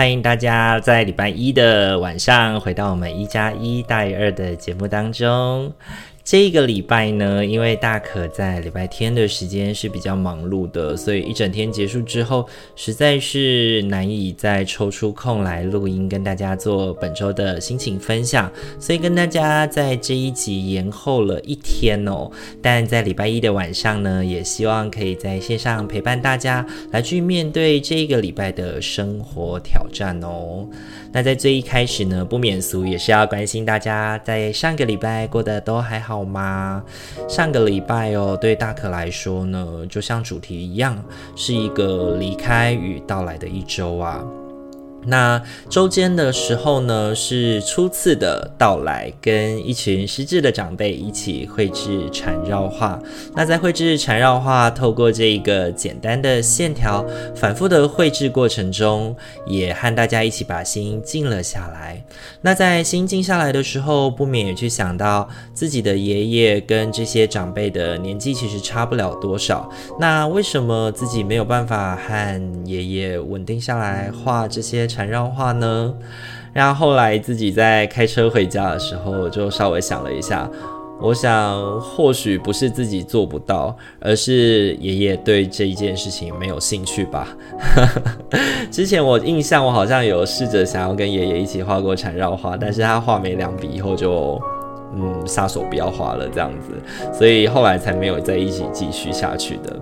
欢迎大家在礼拜一的晚上回到我们一加一大于二的节目当中。这个礼拜呢，因为大可在礼拜天的时间是比较忙碌的，所以一整天结束之后，实在是难以再抽出空来录音，跟大家做本周的心情分享，所以跟大家在这一集延后了一天哦。但在礼拜一的晚上呢，也希望可以在线上陪伴大家来去面对这个礼拜的生活挑战哦。那在最一开始呢，不免俗也是要关心大家在上个礼拜过得都还好好吗？上个礼拜哦，对大可来说呢，就像主题一样，是一个离开与到来的一周啊。那周间的时候呢，是初次的到来，跟一群失智的长辈一起绘制缠绕画。那在绘制缠绕画，透过这一个简单的线条，反复的绘制过程中，也和大家一起把心静了下来。那在心静下来的时候，不免也去想到自己的爷爷跟这些长辈的年纪其实差不了多少。那为什么自己没有办法和爷爷稳定下来画这些缠绕画呢？然后后来自己在开车回家的时候，就稍微想了一下，我想或许不是自己做不到，而是爷爷对这一件事情没有兴趣吧。之前我印象，我好像有试着想要跟爷爷一起画过缠绕画，但是他画没两笔以后就。嗯，撒手不要画了这样子，所以后来才没有在一起继续下去的。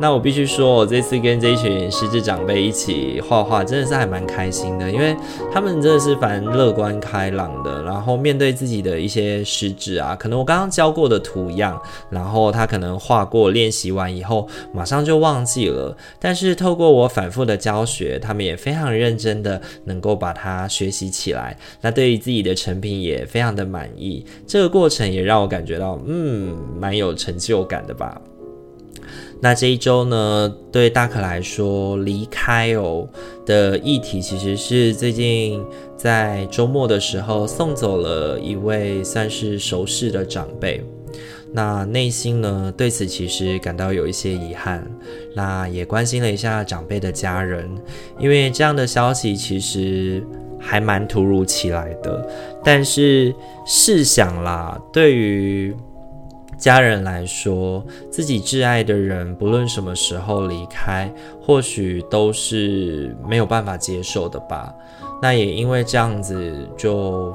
那我必须说，我这次跟这一群失智长辈一起画画，真的是还蛮开心的，因为他们真的是蛮乐观开朗的。然后面对自己的一些失智啊，可能我刚刚教过的图样，然后他可能画过练习完以后，马上就忘记了。但是透过我反复的教学，他们也非常认真的能够把它学习起来。那对于自己的成品也非常的满意。这个过程也让我感觉到，嗯，蛮有成就感的吧。那这一周呢，对大可来说，离开哦的议题，其实是最近在周末的时候送走了一位算是熟识的长辈。那内心呢，对此其实感到有一些遗憾。那也关心了一下长辈的家人，因为这样的消息其实。还蛮突如其来的，但是试想啦，对于家人来说，自己挚爱的人不论什么时候离开，或许都是没有办法接受的吧。那也因为这样子，就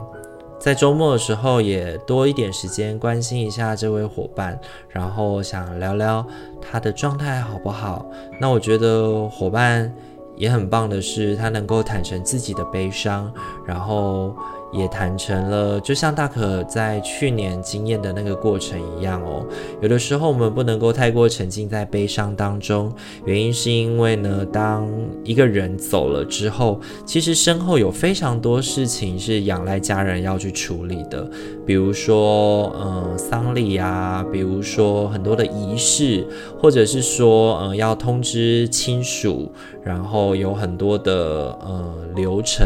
在周末的时候也多一点时间关心一下这位伙伴，然后想聊聊他的状态好不好。那我觉得伙伴。也很棒的是，他能够坦诚自己的悲伤，然后也坦诚了，就像大可在去年经验的那个过程一样哦。有的时候我们不能够太过沉浸在悲伤当中，原因是因为呢，当一个人走了之后，其实身后有非常多事情是仰赖家人要去处理的，比如说，嗯，丧礼啊，比如说很多的仪式，或者是说，嗯，要通知亲属。然后有很多的呃流程，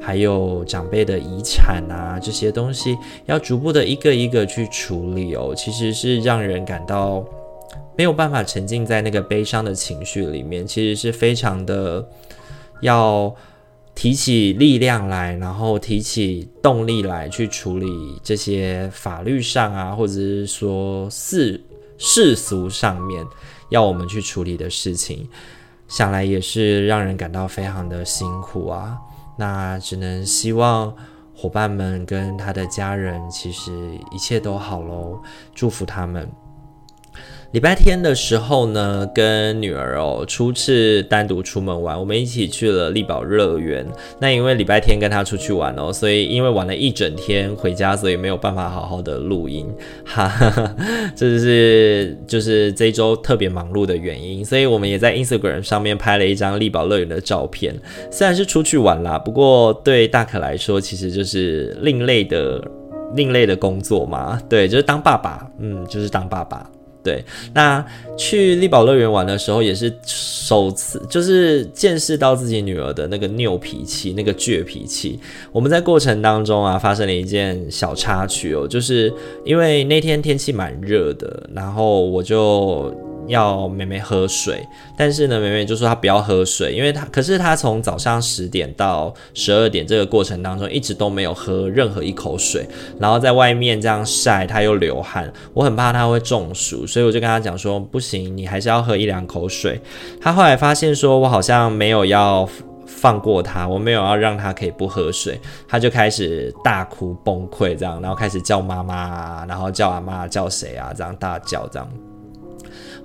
还有长辈的遗产啊，这些东西要逐步的一个一个去处理哦，其实是让人感到没有办法沉浸在那个悲伤的情绪里面，其实是非常的要提起力量来，然后提起动力来去处理这些法律上啊，或者是说世世俗上面要我们去处理的事情。想来也是让人感到非常的辛苦啊，那只能希望伙伴们跟他的家人其实一切都好喽，祝福他们。礼拜天的时候呢，跟女儿哦初次单独出门玩，我们一起去了丽宝乐园。那因为礼拜天跟她出去玩哦，所以因为玩了一整天回家，所以没有办法好好的录音，哈哈哈，这就是就是这周特别忙碌的原因。所以我们也在 Instagram 上面拍了一张丽宝乐园的照片。虽然是出去玩啦，不过对大可来说，其实就是另类的另类的工作嘛。对，就是当爸爸，嗯，就是当爸爸。对，那去丽宝乐园玩的时候，也是首次，就是见识到自己女儿的那个拗脾气、那个倔脾气。我们在过程当中啊，发生了一件小插曲哦，就是因为那天天气蛮热的，然后我就。要妹妹喝水，但是呢，妹妹就说她不要喝水，因为她可是她从早上十点到十二点这个过程当中，一直都没有喝任何一口水，然后在外面这样晒，她又流汗，我很怕她会中暑，所以我就跟她讲说，不行，你还是要喝一两口水。她后来发现说我好像没有要放过她，我没有要让她可以不喝水，她就开始大哭崩溃这样，然后开始叫妈妈，然后叫阿妈，叫谁啊，这样大叫这样。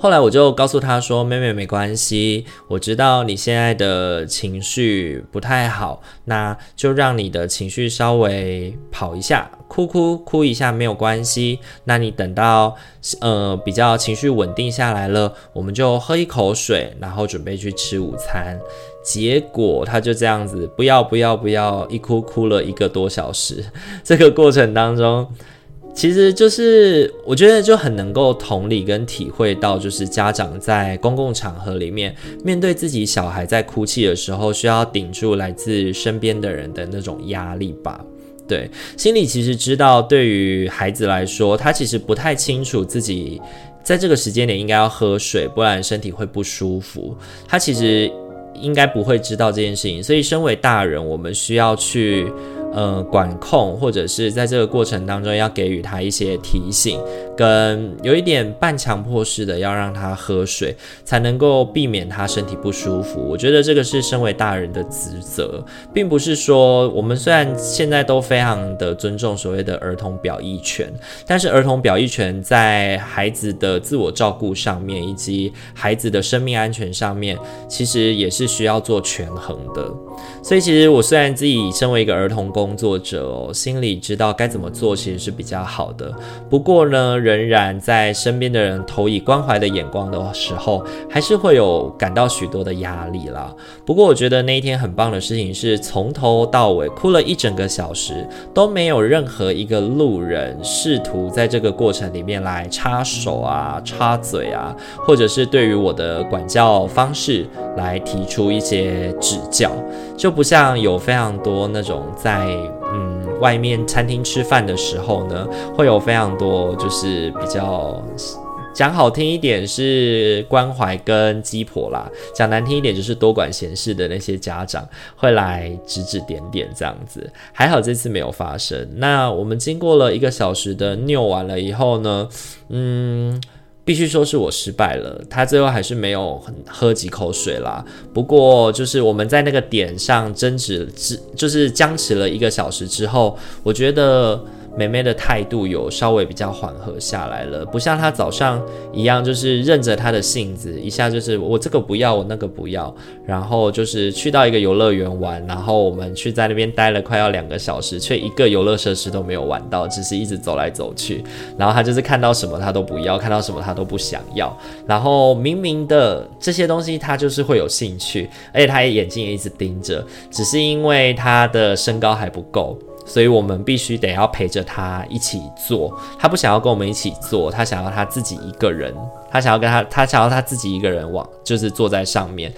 后来我就告诉他说：“妹妹没关系，我知道你现在的情绪不太好，那就让你的情绪稍微跑一下，哭哭哭一下没有关系。那你等到呃比较情绪稳定下来了，我们就喝一口水，然后准备去吃午餐。结果他就这样子，不要不要不要，一哭哭了一个多小时。这个过程当中。”其实就是我觉得就很能够同理跟体会到，就是家长在公共场合里面面对自己小孩在哭泣的时候，需要顶住来自身边的人的那种压力吧。对，心里其实知道，对于孩子来说，他其实不太清楚自己在这个时间点应该要喝水，不然身体会不舒服。他其实应该不会知道这件事情，所以身为大人，我们需要去。呃，管控或者是在这个过程当中要给予他一些提醒，跟有一点半强迫式的要让他喝水，才能够避免他身体不舒服。我觉得这个是身为大人的职责，并不是说我们虽然现在都非常的尊重所谓的儿童表意权，但是儿童表意权在孩子的自我照顾上面，以及孩子的生命安全上面，其实也是需要做权衡的。所以，其实我虽然自己身为一个儿童工工作者，心里知道该怎么做，其实是比较好的。不过呢，仍然在身边的人投以关怀的眼光的时候，还是会有感到许多的压力啦。不过，我觉得那一天很棒的事情是，从头到尾哭了一整个小时，都没有任何一个路人试图在这个过程里面来插手啊、插嘴啊，或者是对于我的管教方式来提出一些指教。就不像有非常多那种在嗯外面餐厅吃饭的时候呢，会有非常多就是比较讲好听一点是关怀跟鸡婆啦，讲难听一点就是多管闲事的那些家长会来指指点点这样子。还好这次没有发生。那我们经过了一个小时的拗完了以后呢，嗯。必须说是我失败了，他最后还是没有很喝几口水啦。不过就是我们在那个点上争执，之就是僵持了一个小时之后，我觉得。妹妹的态度有稍微比较缓和下来了，不像她早上一样，就是任着她的性子，一下就是我这个不要，我那个不要，然后就是去到一个游乐园玩，然后我们去在那边待了快要两个小时，却一个游乐设施都没有玩到，只是一直走来走去。然后她就是看到什么她都不要，看到什么她都不想要。然后明明的这些东西她就是会有兴趣，而且她也眼睛也一直盯着，只是因为她的身高还不够。所以我们必须得要陪着他一起做，他不想要跟我们一起做，他想要他自己一个人，他想要跟他，他想要他自己一个人往，就是坐在上面，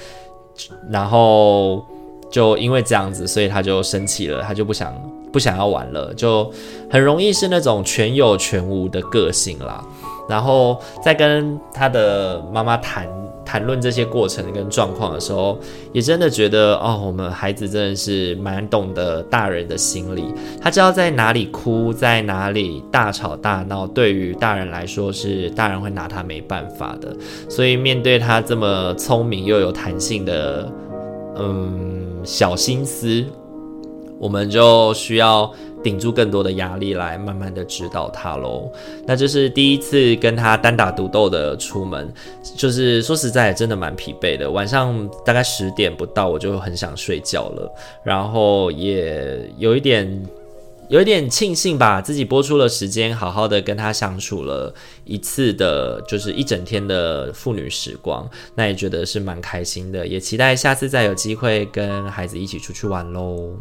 然后就因为这样子，所以他就生气了，他就不想不想要玩了，就很容易是那种全有全无的个性啦。然后再跟他的妈妈谈。谈论这些过程跟状况的时候，也真的觉得哦，我们孩子真的是蛮懂得大人的心理，他知道在哪里哭，在哪里大吵大闹，对于大人来说是大人会拿他没办法的。所以面对他这么聪明又有弹性的嗯小心思，我们就需要顶住更多的压力来慢慢的指导他喽。那这是第一次跟他单打独斗的出门，就是说实在真的蛮疲惫的。晚上大概十点不到，我就很想睡觉了，然后也有一点。有一点庆幸吧，自己播出了时间，好好的跟他相处了一次的，就是一整天的父女时光，那也觉得是蛮开心的，也期待下次再有机会跟孩子一起出去玩喽。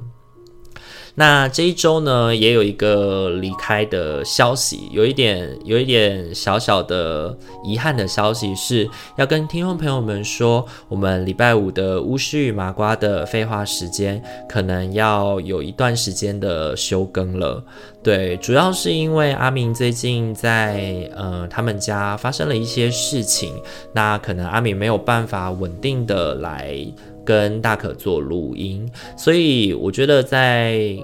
那这一周呢，也有一个离开的消息，有一点有一点小小的遗憾的消息，是要跟听众朋友们说，我们礼拜五的巫师与麻瓜的废话时间，可能要有一段时间的休更了。对，主要是因为阿明最近在呃他们家发生了一些事情，那可能阿明没有办法稳定的来。跟大可做录音，所以我觉得在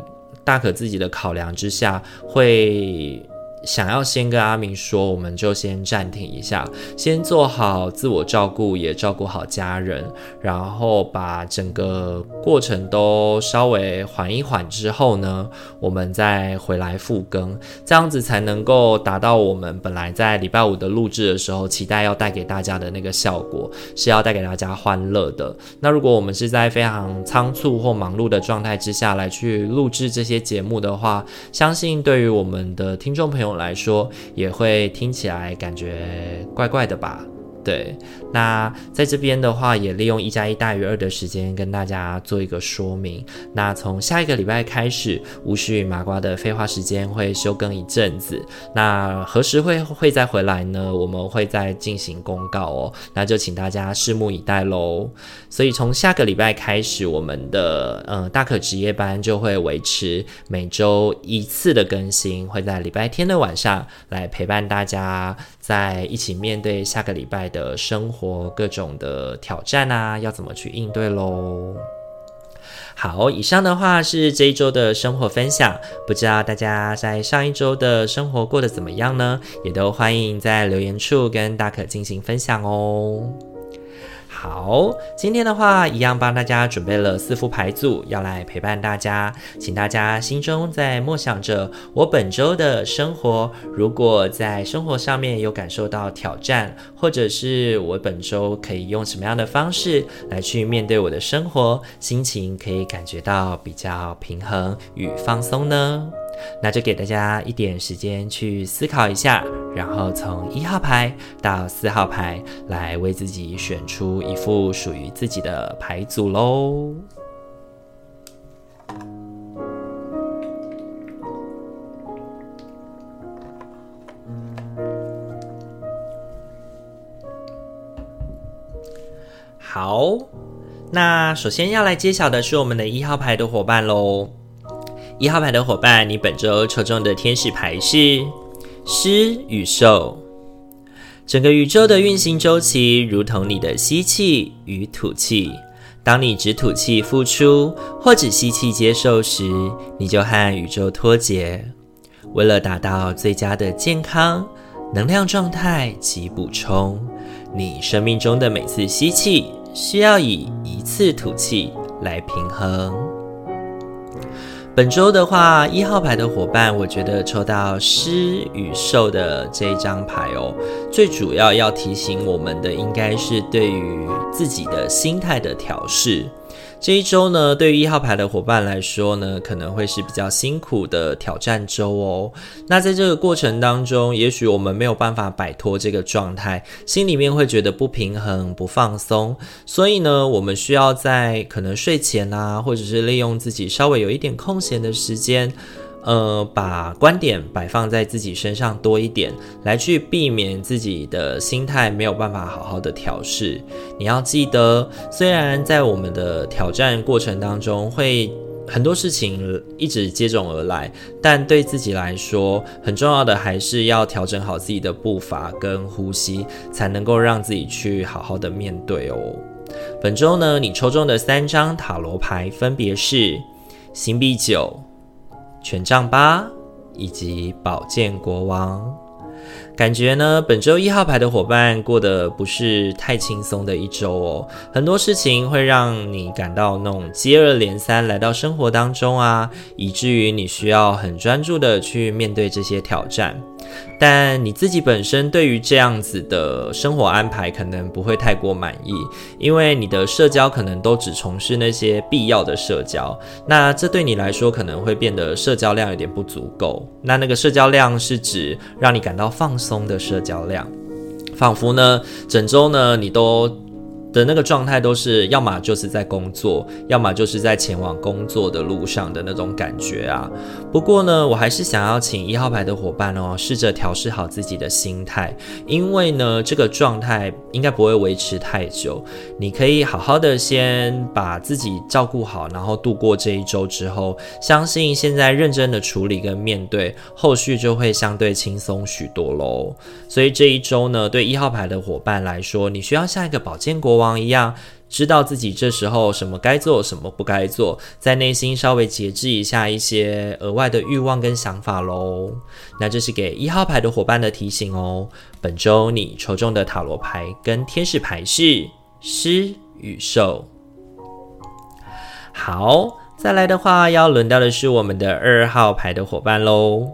大可自己的考量之下，会。想要先跟阿明说，我们就先暂停一下，先做好自我照顾，也照顾好家人，然后把整个过程都稍微缓一缓之后呢，我们再回来复更，这样子才能够达到我们本来在礼拜五的录制的时候期待要带给大家的那个效果，是要带给大家欢乐的。那如果我们是在非常仓促或忙碌的状态之下来去录制这些节目的话，相信对于我们的听众朋友来说也会听起来感觉怪怪的吧。对，那在这边的话，也利用一加一大于二的时间跟大家做一个说明。那从下一个礼拜开始，无需麻瓜的废话时间会休更一阵子。那何时会会再回来呢？我们会再进行公告哦。那就请大家拭目以待喽。所以从下个礼拜开始，我们的呃大可值夜班就会维持每周一次的更新，会在礼拜天的晚上来陪伴大家。在一起面对下个礼拜的生活各种的挑战啊，要怎么去应对喽？好，以上的话是这一周的生活分享，不知道大家在上一周的生活过得怎么样呢？也都欢迎在留言处跟大可进行分享哦。好，今天的话一样帮大家准备了四副牌组，要来陪伴大家，请大家心中在默想着我本周的生活。如果在生活上面有感受到挑战，或者是我本周可以用什么样的方式来去面对我的生活，心情可以感觉到比较平衡与放松呢？那就给大家一点时间去思考一下，然后从一号牌到四号牌来为自己选出一副属于自己的牌组喽。好，那首先要来揭晓的是我们的一号牌的伙伴喽。一号牌的伙伴，你本周抽中的天使牌是狮与兽。整个宇宙的运行周期如同你的吸气与吐气。当你只吐气付出，或只吸气接受时，你就和宇宙脱节。为了达到最佳的健康、能量状态及补充，你生命中的每次吸气需要以一次吐气来平衡。本周的话，一号牌的伙伴，我觉得抽到狮与兽的这一张牌哦，最主要要提醒我们的，应该是对于自己的心态的调试。这一周呢，对于一号牌的伙伴来说呢，可能会是比较辛苦的挑战周哦。那在这个过程当中，也许我们没有办法摆脱这个状态，心里面会觉得不平衡、不放松。所以呢，我们需要在可能睡前啊，或者是利用自己稍微有一点空闲的时间。呃，把观点摆放在自己身上多一点，来去避免自己的心态没有办法好好的调试。你要记得，虽然在我们的挑战过程当中，会很多事情一直接踵而来，但对自己来说，很重要的还是要调整好自己的步伐跟呼吸，才能够让自己去好好的面对哦。本周呢，你抽中的三张塔罗牌分别是星币九。权杖八以及宝剑国王，感觉呢，本周一号牌的伙伴过得不是太轻松的一周哦，很多事情会让你感到那种接二连三来到生活当中啊，以至于你需要很专注的去面对这些挑战。但你自己本身对于这样子的生活安排可能不会太过满意，因为你的社交可能都只从事那些必要的社交，那这对你来说可能会变得社交量有点不足够。那那个社交量是指让你感到放松的社交量，仿佛呢整周呢你都。的那个状态都是，要么就是在工作，要么就是在前往工作的路上的那种感觉啊。不过呢，我还是想要请一号牌的伙伴哦，试着调试好自己的心态，因为呢，这个状态应该不会维持太久。你可以好好的先把自己照顾好，然后度过这一周之后，相信现在认真的处理跟面对，后续就会相对轻松许多喽。所以这一周呢，对一号牌的伙伴来说，你需要像一个宝剑国王一样，知道自己这时候什么该做，什么不该做，在内心稍微节制一下一些额外的欲望跟想法喽。那这是给一号牌的伙伴的提醒哦。本周你抽中的塔罗牌跟天使牌是狮与兽。好，再来的话，要轮到的是我们的二号牌的伙伴喽。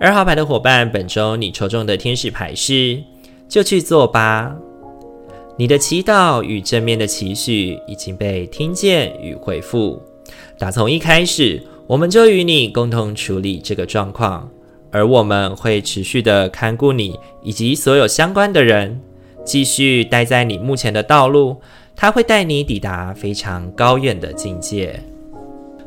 二号牌的伙伴，本周你抽中的天使牌是就去做吧。你的祈祷与正面的期许已经被听见与回复。打从一开始，我们就与你共同处理这个状况，而我们会持续的看顾你以及所有相关的人，继续待在你目前的道路，它会带你抵达非常高远的境界。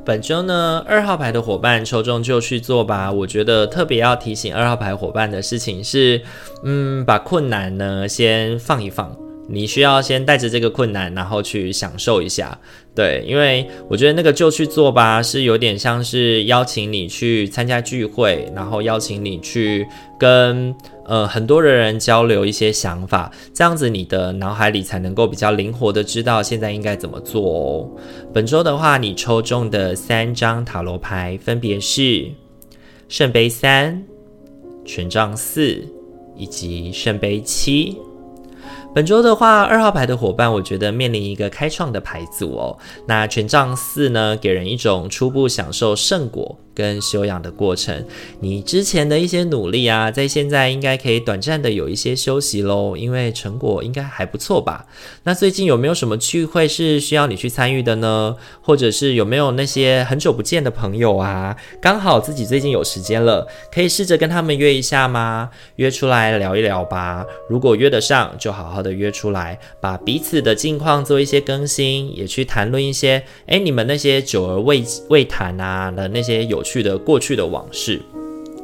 本周呢，二号牌的伙伴抽中就去做吧。我觉得特别要提醒二号牌伙伴的事情是，嗯，把困难呢先放一放。你需要先带着这个困难，然后去享受一下，对，因为我觉得那个就去做吧，是有点像是邀请你去参加聚会，然后邀请你去跟呃很多的人交流一些想法，这样子你的脑海里才能够比较灵活的知道现在应该怎么做哦。本周的话，你抽中的三张塔罗牌分别是圣杯三、权杖四以及圣杯七。本周的话，二号牌的伙伴，我觉得面临一个开创的牌组哦。那权杖四呢，给人一种初步享受圣果跟修养的过程，你之前的一些努力啊，在现在应该可以短暂的有一些休息喽，因为成果应该还不错吧？那最近有没有什么聚会是需要你去参与的呢？或者是有没有那些很久不见的朋友啊？刚好自己最近有时间了，可以试着跟他们约一下吗？约出来聊一聊吧。如果约得上，就好好的约出来，把彼此的近况做一些更新，也去谈论一些，诶，你们那些久而未未谈啊的那些有。去的过去的往事。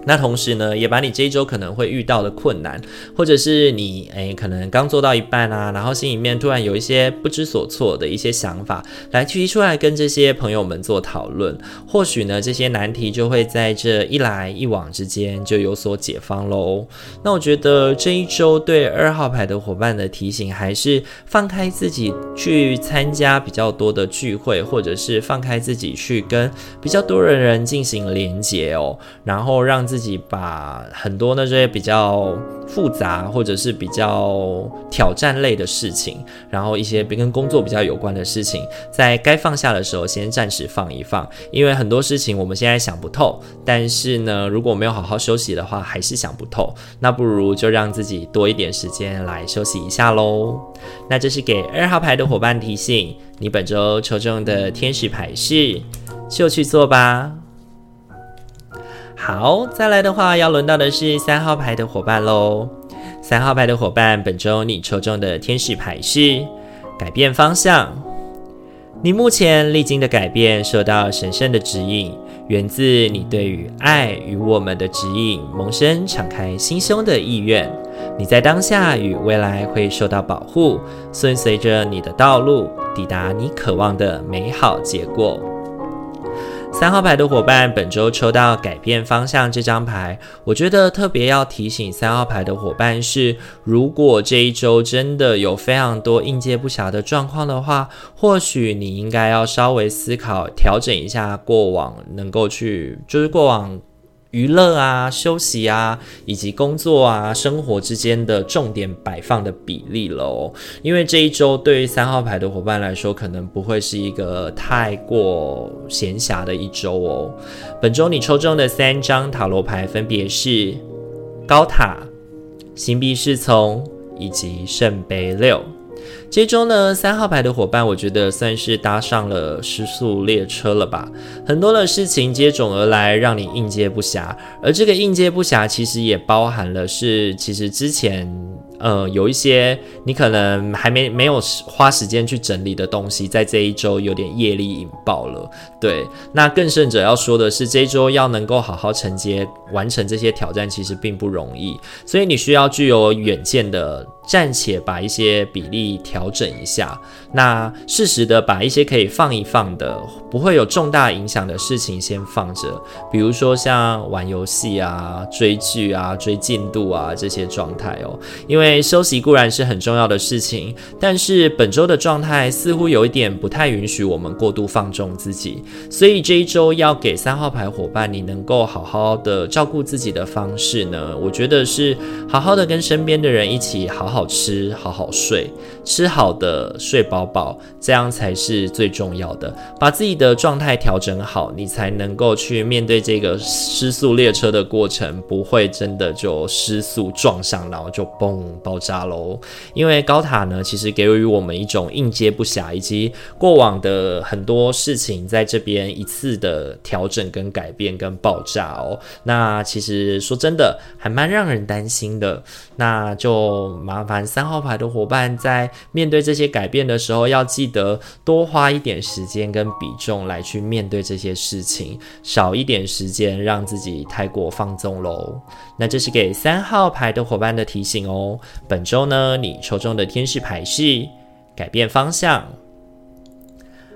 那同时呢，也把你这一周可能会遇到的困难，或者是你诶可能刚做到一半啊，然后心里面突然有一些不知所措的一些想法，来提出来跟这些朋友们做讨论，或许呢这些难题就会在这一来一往之间就有所解放喽。那我觉得这一周对二号牌的伙伴的提醒，还是放开自己去参加比较多的聚会，或者是放开自己去跟比较多的人进行连接哦，然后让。自己把很多那些比较复杂或者是比较挑战类的事情，然后一些跟工作比较有关的事情，在该放下的时候先暂时放一放，因为很多事情我们现在想不透，但是呢，如果没有好好休息的话，还是想不透，那不如就让自己多一点时间来休息一下喽。那这是给二号牌的伙伴提醒，你本周抽中的天使牌是，就去做吧。好，再来的话，要轮到的是三号牌的伙伴喽。三号牌的伙伴，本周你抽中的天使牌是改变方向。你目前历经的改变，受到神圣的指引，源自你对于爱与我们的指引，萌生敞开心胸的意愿。你在当下与未来会受到保护，顺随着你的道路，抵达你渴望的美好结果。三号牌的伙伴，本周抽到改变方向这张牌，我觉得特别要提醒三号牌的伙伴是：如果这一周真的有非常多应接不暇的状况的话，或许你应该要稍微思考调整一下过往能够去，就是过往娱乐啊、休息啊，以及工作啊、生活之间的重点摆放的比例了哦。因为这一周对于三号牌的伙伴来说，可能不会是一个太过闲暇的一周哦。本周你抽中的三张塔罗牌分别是高塔、星币侍从以及圣杯六。这周呢，三号牌的伙伴，我觉得算是搭上了失速列车了吧。很多的事情接踵而来，让你应接不暇。而这个应接不暇，其实也包含了是，其实之前。呃，有一些你可能还没没有花时间去整理的东西，在这一周有点业力引爆了。对，那更甚者要说的是，这一周要能够好好承接完成这些挑战，其实并不容易。所以你需要具有远见的，暂且把一些比例调整一下。那适时的把一些可以放一放的，不会有重大影响的事情先放着，比如说像玩游戏啊、追剧啊、追进度啊这些状态哦，因为。休息固然是很重要的事情，但是本周的状态似乎有一点不太允许我们过度放纵自己，所以这一周要给三号牌伙伴你能够好好的照顾自己的方式呢，我觉得是好好的跟身边的人一起好好吃、好好睡，吃好的、睡饱饱，这样才是最重要的。把自己的状态调整好，你才能够去面对这个失速列车的过程，不会真的就失速撞上，然后就崩。爆炸喽！因为高塔呢，其实给予我们一种应接不暇，以及过往的很多事情在这边一次的调整、跟改变、跟爆炸哦。那其实说真的，还蛮让人担心的。那就麻烦三号牌的伙伴在面对这些改变的时候，要记得多花一点时间跟比重来去面对这些事情，少一点时间让自己太过放纵喽。那这是给三号牌的伙伴的提醒哦。本周呢，你抽中的天使牌是改变方向。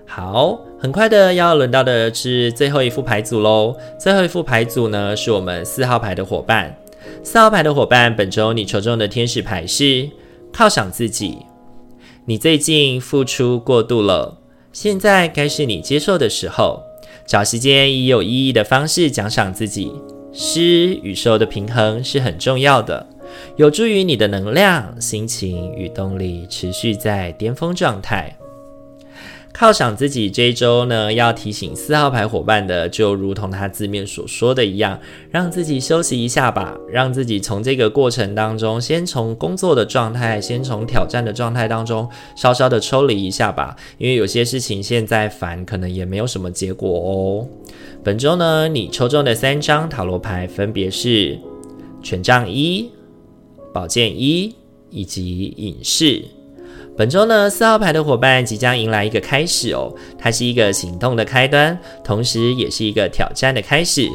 好，很快的要轮到的是最后一副牌组喽。最后一副牌组呢，是我们四号牌的伙伴。四号牌的伙伴，本周你抽中的天使牌是犒赏自己。你最近付出过度了，现在该是你接受的时候。找时间以有意义的方式奖赏自己。施与受的平衡是很重要的。有助于你的能量、心情与动力持续在巅峰状态。犒赏自己这一周呢，要提醒四号牌伙伴的，就如同他字面所说的一样，让自己休息一下吧，让自己从这个过程当中，先从工作的状态，先从挑战的状态当中，稍稍的抽离一下吧。因为有些事情现在烦，可能也没有什么结果哦。本周呢，你抽中的三张塔罗牌分别是权杖一。保健一以及影视，本周呢，四号牌的伙伴即将迎来一个开始哦，它是一个行动的开端，同时也是一个挑战的开始。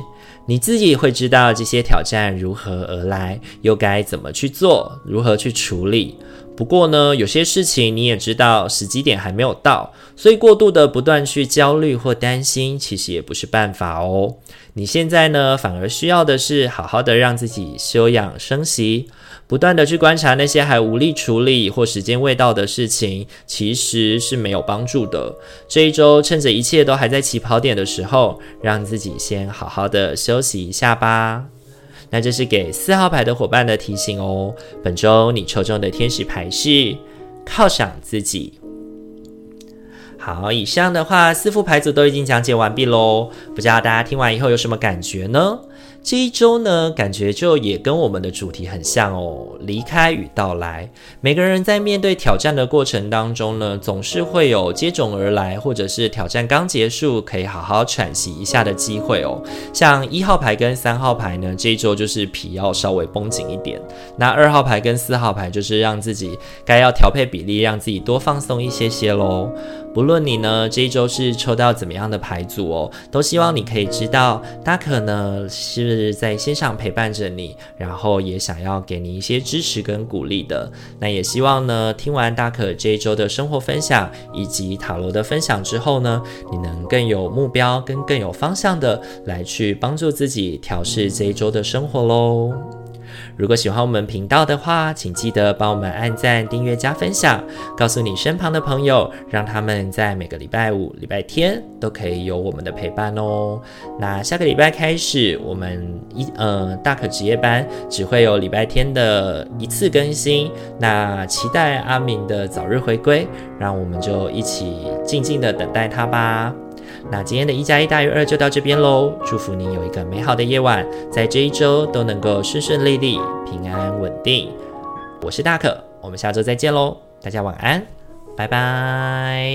你自己会知道这些挑战如何而来，又该怎么去做，如何去处理。不过呢，有些事情你也知道时机点还没有到，所以过度的不断去焦虑或担心，其实也不是办法哦。你现在呢，反而需要的是好好的让自己休养生息。不断的去观察那些还无力处理或时间未到的事情，其实是没有帮助的。这一周趁着一切都还在起跑点的时候，让自己先好好的休息一下吧。那这是给四号牌的伙伴的提醒哦。本周你抽中的天使牌是犒赏自己。好，以上的话四副牌组都已经讲解完毕喽。不知道大家听完以后有什么感觉呢？这一周呢，感觉就也跟我们的主题很像哦。离开与到来，每个人在面对挑战的过程当中呢，总是会有接踵而来，或者是挑战刚结束，可以好好喘息一下的机会哦。像一号牌跟三号牌呢，这一周就是皮要稍微绷紧一点。那二号牌跟四号牌就是让自己该要调配比例，让自己多放松一些些喽。不论你呢这一周是抽到怎么样的牌组哦，都希望你可以知道，大可呢是在线上陪伴着你，然后也想要给你一些支持跟鼓励的。那也希望呢，听完大可这一周的生活分享以及塔罗的分享之后呢，你能更有目标跟更有方向的来去帮助自己调试这一周的生活喽。如果喜欢我们频道的话，请记得帮我们按赞、订阅、加分享，告诉你身旁的朋友，让他们在每个礼拜五、礼拜天都可以有我们的陪伴哦。那下个礼拜开始，我们一呃大可值夜班只会有礼拜天的一次更新。那期待阿明的早日回归，让我们就一起静静的等待他吧。那今天的一加一大于二就到这边喽，祝福你有一个美好的夜晚，在这一周都能够顺顺利利、平安稳定。我是大可，我们下周再见喽，大家晚安，拜拜。